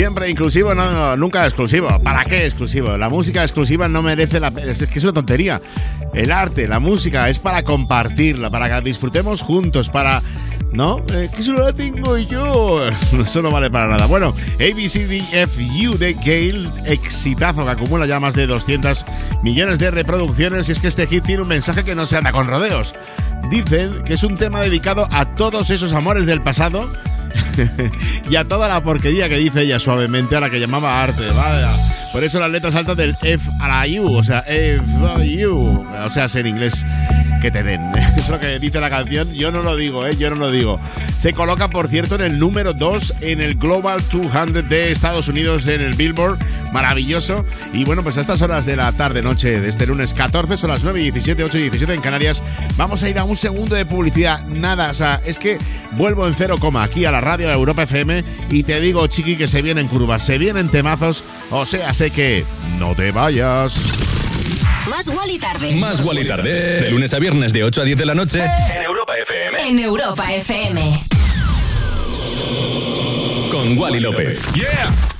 Speaker 4: Siempre inclusivo, no, nunca exclusivo. ¿Para qué exclusivo? La música exclusiva no merece la pena. Es que es una tontería. El arte, la música es para compartirla, para que disfrutemos juntos, para. ¿No? Eh, que eso la tengo yo. Eso no vale para nada. Bueno, ABCDFU de Gale, exitazo que acumula ya más de 200 millones de reproducciones. Y es que este hit tiene un mensaje que no se anda con rodeos. Dicen que es un tema dedicado a todos esos amores del pasado y a toda la porquería que dice ella suavemente a la que llamaba arte. Vaya. Por eso las letras altas del F a la U, o sea, F U, o sea, en inglés que te den. Eso que dice la canción, yo no lo digo, ¿eh? yo no lo digo. Se coloca, por cierto, en el número 2 en el Global 200 de Estados Unidos, en el Billboard. Maravilloso. Y bueno, pues a estas horas de la tarde-noche de este lunes 14, son las 9 y 17, 8 y 17 en Canarias, vamos a ir a un segundo de publicidad. Nada, o sea, es que vuelvo en cero coma aquí a la radio de Europa FM y te digo, chiqui, que se vienen curvas, se vienen temazos, o sea, sé que no te vayas.
Speaker 2: Más Wally tarde.
Speaker 1: Más Wally tarde. De lunes a viernes de 8 a 10 de la noche. En Europa FM.
Speaker 2: En Europa FM.
Speaker 1: Con Wally López.
Speaker 4: ¡Yeah!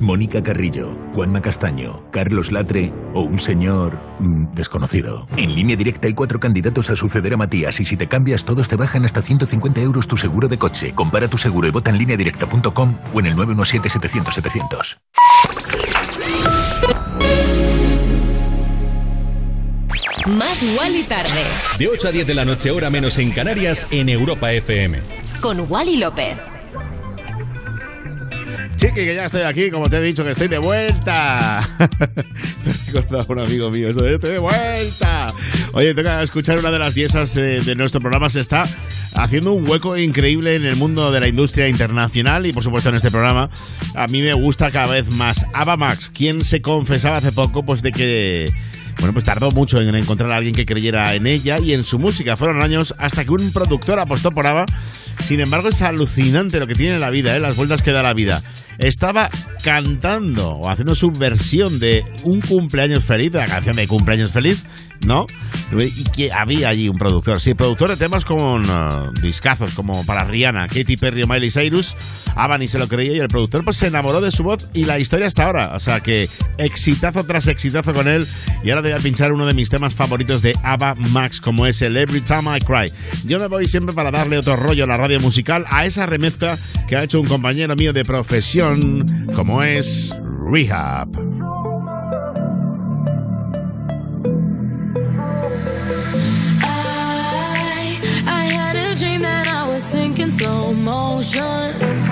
Speaker 23: Mónica Carrillo, Juanma Castaño, Carlos Latre o un señor mm, desconocido. En línea directa hay cuatro candidatos a suceder a Matías y si te cambias todos te bajan hasta 150 euros tu seguro de coche. Compara tu seguro y vota en línea directa.com o en el 917-700-700.
Speaker 2: Más Wally tarde.
Speaker 1: De 8 a 10 de la noche, hora menos en Canarias, en Europa FM.
Speaker 2: Con Wally López.
Speaker 4: Chiqui, que ya estoy aquí, como te he dicho, que estoy de vuelta. Me recordaba un amigo mío, estoy de vuelta. Oye, tengo que escuchar una de las diezas de, de nuestro programa. Se está haciendo un hueco increíble en el mundo de la industria internacional y, por supuesto, en este programa. A mí me gusta cada vez más Ava Max, quien se confesaba hace poco, pues, de que bueno, pues tardó mucho en encontrar a alguien que creyera en ella y en su música. Fueron años hasta que un productor apostó por Ava. Sin embargo, es alucinante lo que tiene la vida, ¿eh? las vueltas que da la vida. Estaba cantando o haciendo su versión de Un cumpleaños feliz, de la canción de Cumpleaños feliz, ¿no? Y que había allí un productor. Sí, productor de temas con uh, discazos, como para Rihanna, Katy Perry o Miley Cyrus. Ava ni se lo creía y el productor pues se enamoró de su voz y la historia hasta ahora. O sea que exitazo tras exitazo con él. Y ahora te voy a pinchar uno de mis temas favoritos de Ava Max, como es el Every Time I Cry. Yo me voy siempre para darle otro rollo a la radio musical, a esa remezcla que ha hecho un compañero mío de profesión, como es Rehab.
Speaker 18: Dream that I was sinking slow motion.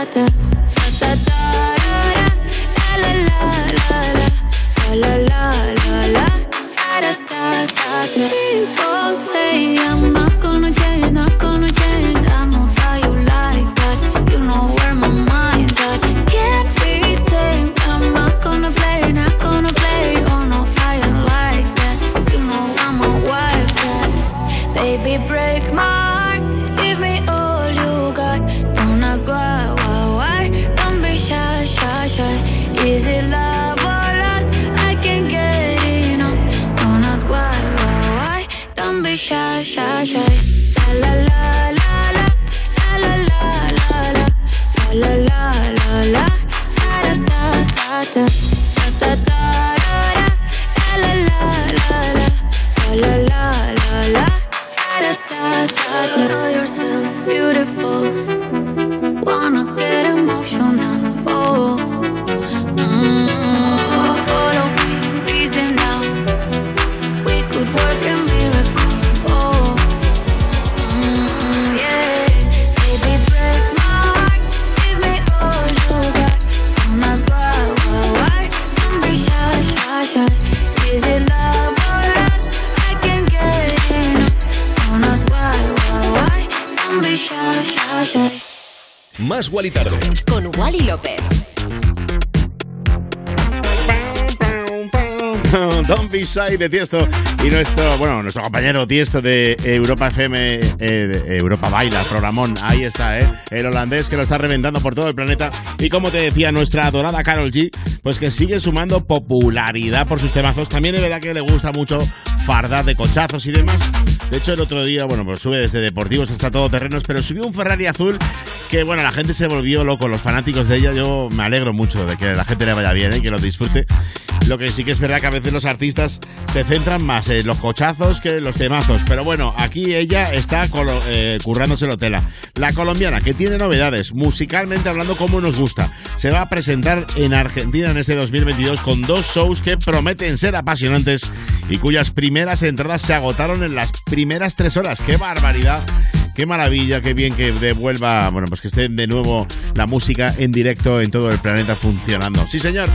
Speaker 18: Da da Shy
Speaker 4: de Tiesto y nuestro, bueno, nuestro compañero Tiesto de Europa FM, eh, de Europa Baila, programón, ahí está, ¿eh? El holandés que lo está reventando por todo el planeta y como te decía, nuestra adorada Carol G, pues que sigue sumando popularidad por sus temazos. También es verdad que le gusta mucho fardar de cochazos y demás. De hecho, el otro día, bueno, pues sube desde deportivos hasta todoterrenos, pero subió un Ferrari azul que, bueno, la gente se volvió loco, los fanáticos de ella. Yo me alegro mucho de que la gente le vaya bien y que lo disfrute. Lo que sí que es verdad que a veces los artistas se centran más en los cochazos que en los temazos. Pero bueno, aquí ella está eh, currándoselo tela. La colombiana, que tiene novedades, musicalmente hablando como nos gusta. Se va a presentar en Argentina en este 2022 con dos shows que prometen ser apasionantes y cuyas primeras entradas se agotaron en las primeras tres horas. ¡Qué barbaridad! Qué maravilla, qué bien que devuelva, bueno, pues que esté de nuevo la música en directo en todo el planeta funcionando. Sí, señor.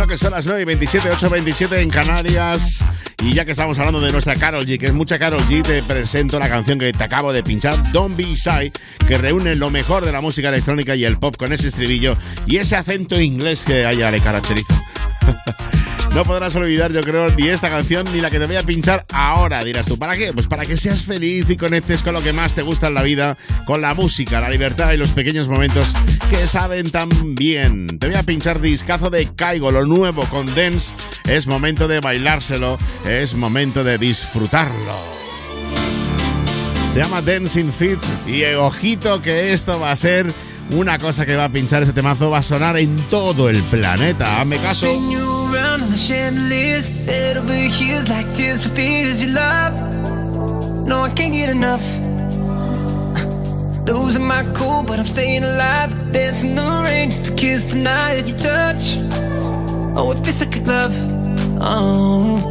Speaker 4: Bueno, que son las 9 y 27, 8 27 en Canarias. Y ya que estamos hablando de nuestra Carol G, que es mucha Carol G, te presento la canción que te acabo de pinchar, Don't Be Shy, que reúne lo mejor de la música electrónica y el pop con ese estribillo y ese acento inglés que a ella le caracteriza. No podrás olvidar, yo creo, ni esta canción ni la que te voy a pinchar ahora, dirás tú. ¿Para qué? Pues para que seas feliz y conectes con lo que más te gusta en la vida, con la música, la libertad y los pequeños momentos que saben tan bien. Te voy a pinchar discazo de Caigo, lo nuevo con Dance. Es momento de bailárselo, es momento de disfrutarlo. Se llama Dancing Fit y ojito que esto va a ser una cosa que va a pinchar este temazo, va a sonar en todo el planeta. Hazme caso.
Speaker 5: No, I can't get enough. Losing my cool, but I'm staying alive. Dancing the rain to kiss the night that you touch. Oh, it feels like a glove. Oh.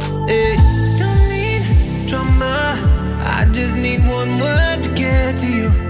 Speaker 5: I just need one word to get to you.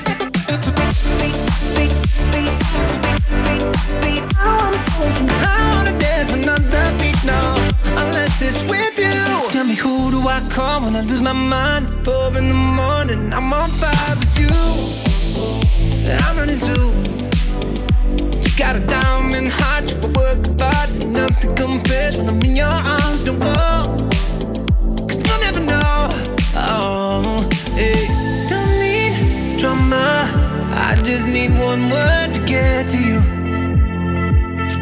Speaker 5: Unless with you. Tell me who do I call when I lose my mind? Four in the morning, I'm on fire with you. I'm running too. You got a diamond heart, you work hard, nothing compares when I'm in your arms. Don't go, cause you'll never know. Oh, hey. Don't need drama. I just need one word to get to you.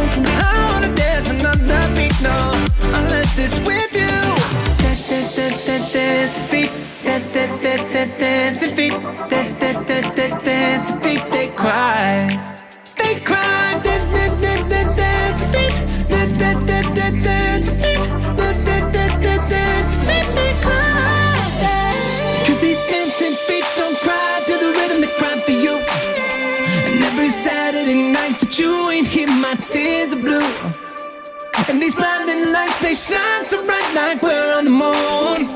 Speaker 5: I wanna dance another beat, no, unless it's with you. Dance, dance, dance, dance, beat, dance, dance, dance, dance, beat, dance, they so bright like we're on the moon.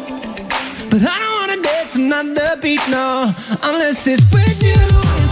Speaker 5: But I don't wanna dance another beat, no, unless it's with you.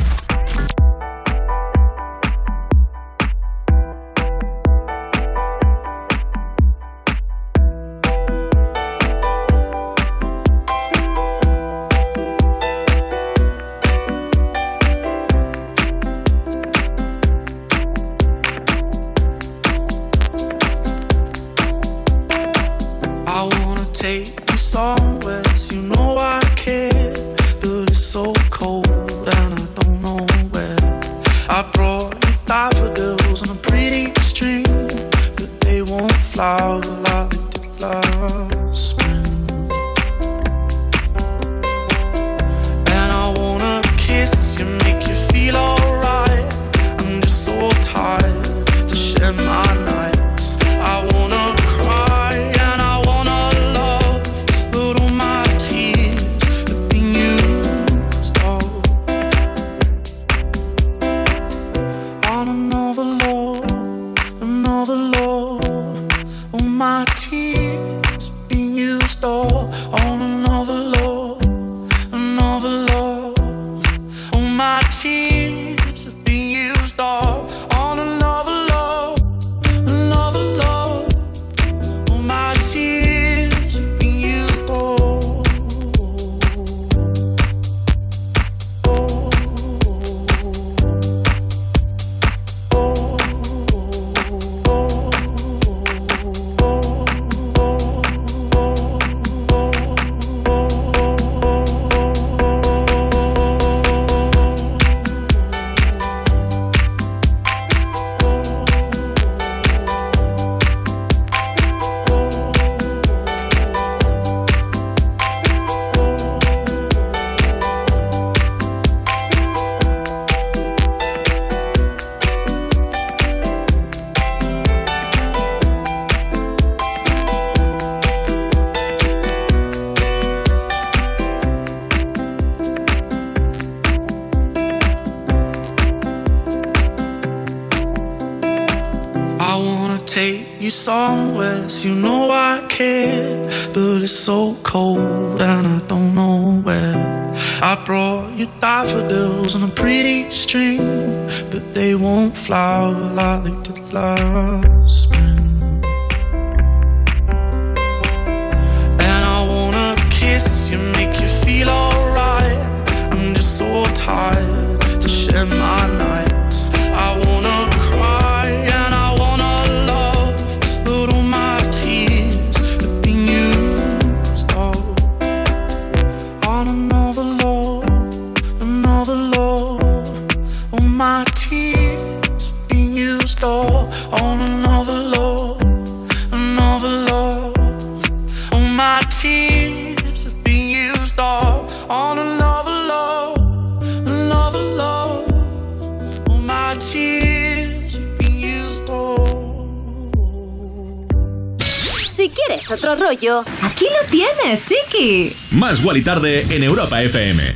Speaker 2: otro rollo, aquí lo tienes, chiqui.
Speaker 1: Más Gual y Tarde en Europa FM.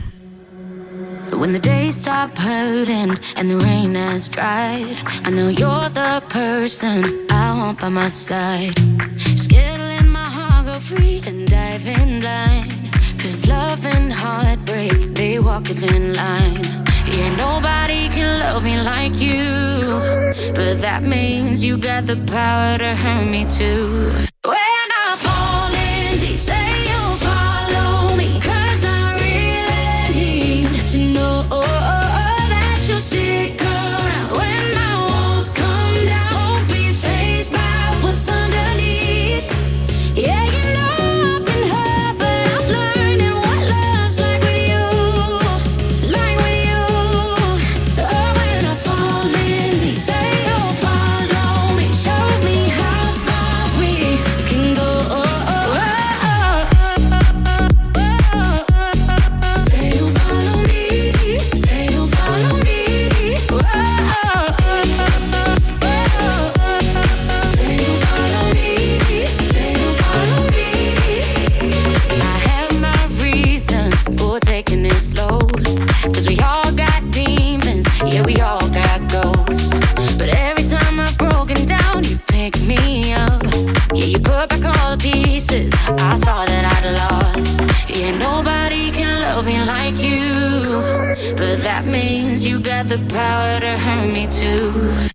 Speaker 24: When the days stop hurting and the rain has dried, I know you're the person I want by my side. Skittling my heart go free and diving blind. Cause love and heartbreak, they walk a thin line. Yeah, nobody can love me like you. But that means you got the power to hurt me too. you got the power to hurt me too.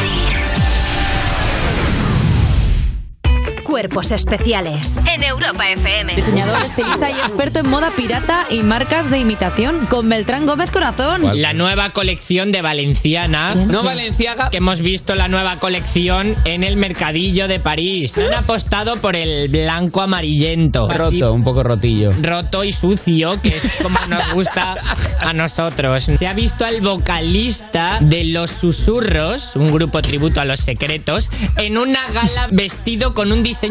Speaker 2: Cuerpos especiales en Europa FM.
Speaker 8: Diseñador, estilista y experto en moda pirata y marcas de imitación. Con Beltrán Gómez Corazón.
Speaker 25: La nueva colección de Valenciana.
Speaker 8: No
Speaker 25: Valenciaga. Que hemos visto la nueva colección en el mercadillo de París. Han apostado por el blanco amarillento.
Speaker 26: Roto, un poco rotillo.
Speaker 25: Roto y sucio, que es como nos gusta a nosotros. Se ha visto al vocalista de Los Susurros, un grupo tributo a los secretos, en una gala vestido con un diseño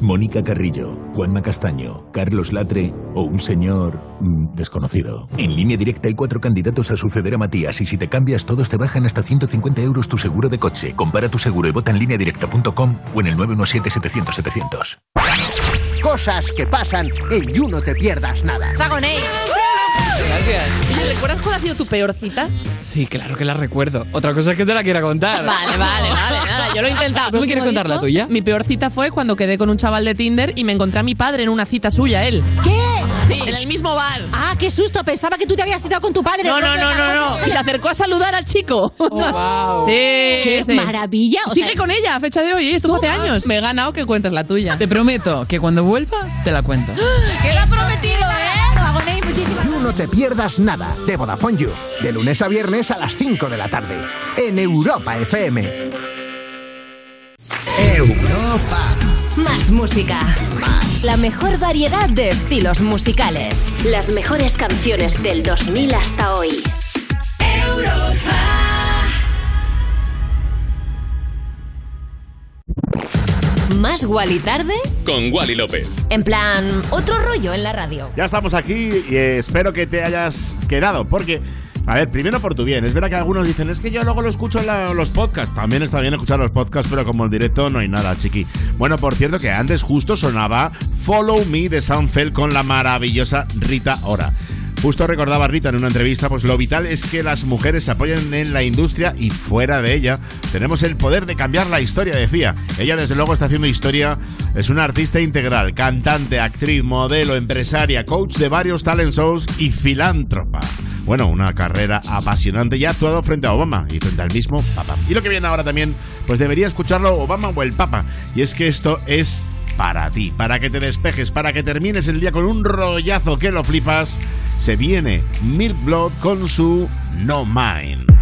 Speaker 23: Mónica Carrillo, Juanma Castaño, Carlos Latre o un señor mm, desconocido. En línea directa hay cuatro candidatos a suceder a Matías y si te cambias todos te bajan hasta 150 euros tu seguro de coche. Compara tu seguro y vota en lineadirecta.com o en el 917-700-700.
Speaker 17: Cosas que pasan en You No Te Pierdas Nada.
Speaker 8: Sagonei.
Speaker 26: Gracias.
Speaker 8: Oye, ¿recuerdas cuál ha sido tu peor cita?
Speaker 26: Sí, claro que la recuerdo. Otra cosa es que te la quiera contar.
Speaker 27: Vale, vale, vale, nada, yo lo he intentado.
Speaker 26: ¿No me quieres contar la tuya?
Speaker 27: Mi peor cita fue cuando quedé con un chaval de Tinder y me encontré a mi padre en una cita suya, él.
Speaker 28: ¿Qué?
Speaker 27: Sí, en el mismo bar.
Speaker 28: Ah, qué susto. Pensaba que tú te habías citado con tu padre.
Speaker 27: No, no, no, no, no. Y se acercó a saludar al chico.
Speaker 26: wow.
Speaker 27: Sí,
Speaker 28: Qué
Speaker 27: sí.
Speaker 28: maravilla. O
Speaker 27: Sigue
Speaker 28: sea,
Speaker 27: con ella a fecha de hoy, ¿eh? esto fue hace años. Me he ganado que cuentes la tuya.
Speaker 26: Te prometo que cuando vuelva te la cuento.
Speaker 27: ¡Queda prometido, eh!
Speaker 28: Vagonei, muchísimas
Speaker 17: You No Te Pierdas Nada de Vodafone You. De lunes a viernes a las 5 de la tarde. En Europa FM. Europa.
Speaker 2: Más música. La mejor variedad de estilos musicales. Las mejores canciones del 2000 hasta hoy. Más Wally tarde.
Speaker 1: Con Wally López.
Speaker 2: En plan, otro rollo en la radio.
Speaker 10: Ya estamos aquí y espero que te hayas quedado, porque, a ver, primero por tu bien. Es verdad que algunos dicen, es que yo luego lo escucho en la- los podcasts. También está bien escuchar los podcasts, pero como en directo no hay nada, chiqui. Bueno, por cierto, que antes justo sonaba Follow Me de Soundfell con la maravillosa Rita Ora. Justo recordaba Rita en una entrevista, pues lo vital es que las mujeres se apoyen en la industria y fuera de ella. Tenemos el poder de cambiar la historia, decía. Ella desde luego está haciendo historia, es una artista integral, cantante, actriz, modelo, empresaria, coach de varios talent shows y filántropa. Bueno, una carrera apasionante y ha actuado frente a Obama y frente al mismo Papa. Y lo que viene ahora también, pues debería escucharlo Obama o el Papa. Y es que esto es para ti, para que te despejes, para que termines el día con un rollazo que lo flipas, se viene Milk Blood con su No Mine.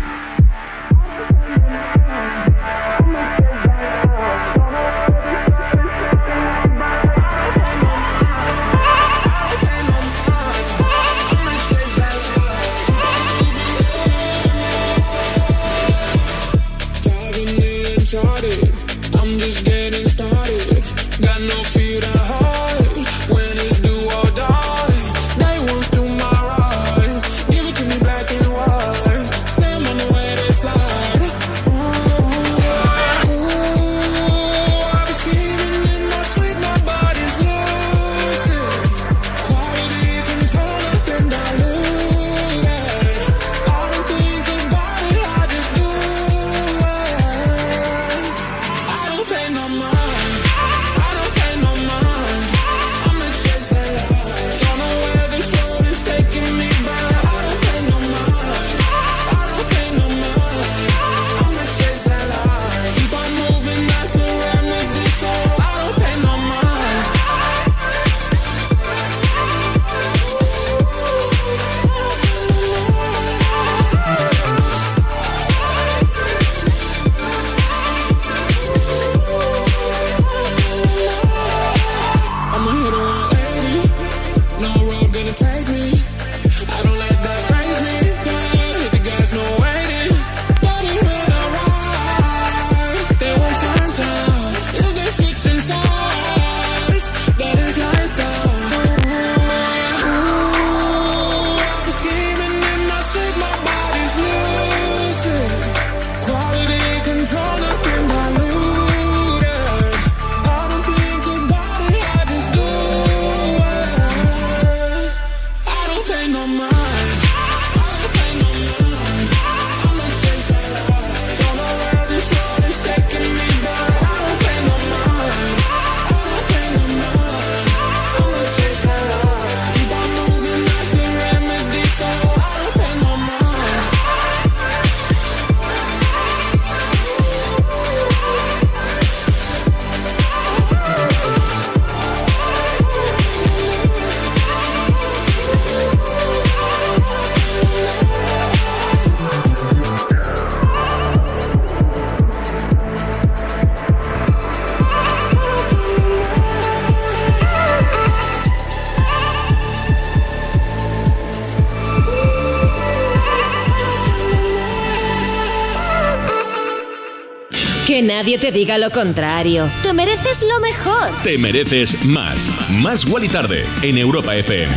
Speaker 29: nadie te diga lo contrario. Te mereces lo mejor.
Speaker 1: Te mereces más. Más y Tarde en Europa FM.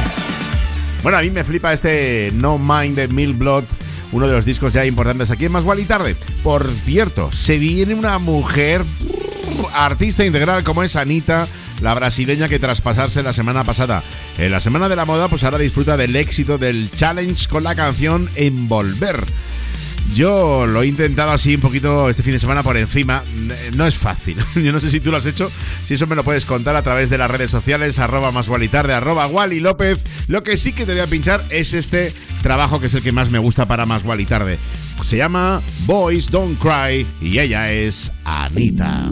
Speaker 18: Bueno, a mí me flipa este No Mind de Mil Blood uno de los discos ya importantes aquí en Más y Tarde. Por cierto, se viene una mujer artista integral como es Anita, la brasileña que tras pasarse la semana pasada en la Semana de la Moda, pues ahora disfruta del éxito del challenge con la canción Envolver. Yo lo he intentado así un poquito este fin de semana por encima. No es fácil. Yo no sé si tú lo has hecho. Si eso me lo puedes contar a través de las redes sociales, arroba más gualitarde, arroba Wally López. Lo que sí que te voy a pinchar es este trabajo que es el que más me gusta para más Wally tarde. Se llama Boys Don't Cry y ella es Anita.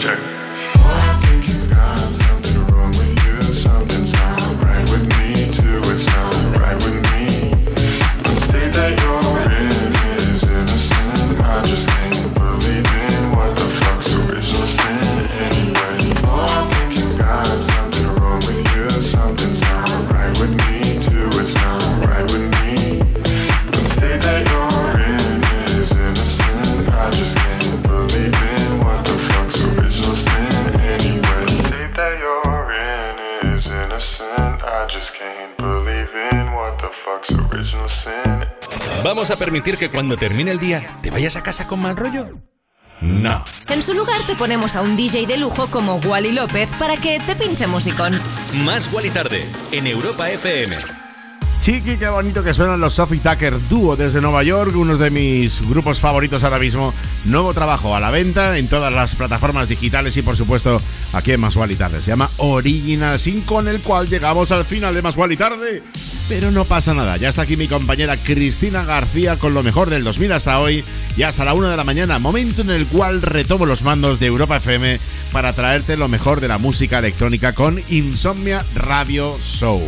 Speaker 29: check.
Speaker 1: ¿Vamos a permitir que cuando termine el día te vayas a casa con mal rollo? No.
Speaker 2: En su lugar te ponemos a un DJ de lujo como Wally López para que te pinche musicón.
Speaker 1: Más Wally tarde en Europa FM.
Speaker 4: Chiqui, qué bonito que suenan los Sophie Tucker Dúo desde Nueva York, uno de mis grupos favoritos ahora mismo. Nuevo trabajo a la venta en todas las plataformas digitales y por supuesto aquí en Más y Tarde. Se llama Original Sin, con el cual llegamos al final de Más y Tarde. Pero no pasa nada, ya está aquí mi compañera Cristina García con lo mejor del 2000 hasta hoy y hasta la 1 de la mañana, momento en el cual retomo los mandos de Europa FM para traerte lo mejor de la música electrónica con Insomnia Radio Show.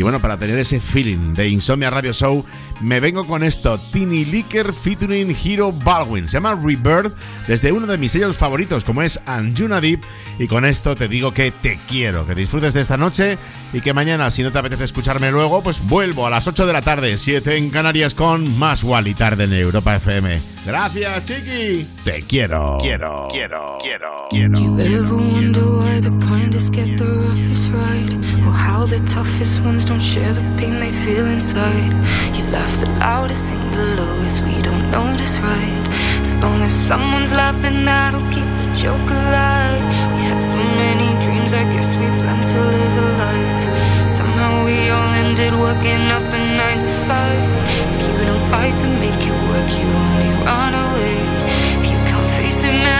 Speaker 4: Y bueno, para tener ese feeling de Insomnia Radio Show, me vengo con esto: Tiny Licker featuring Hero Baldwin. Se llama Rebirth, desde uno de mis sellos favoritos, como es Anjuna Deep. Y con esto te digo que te quiero, que disfrutes de esta noche y que mañana, si no te apetece escucharme luego, pues vuelvo a las 8 de la tarde, 7 en Canarias, con más Wally tarde en Europa FM. Gracias, chiqui. Te quiero. Quiero, quiero, quiero, quiero.
Speaker 18: Ever wonder don't share the pain they feel inside? You laugh the loudest, sing the lowest, we don't notice, right? As long as someone's laughing, that'll keep the joke alive. We had so many dreams, I guess we planned to live a life. Somehow we all ended working up a nine to five. If you don't fight to make it work, you only run away. If you can't face it, man,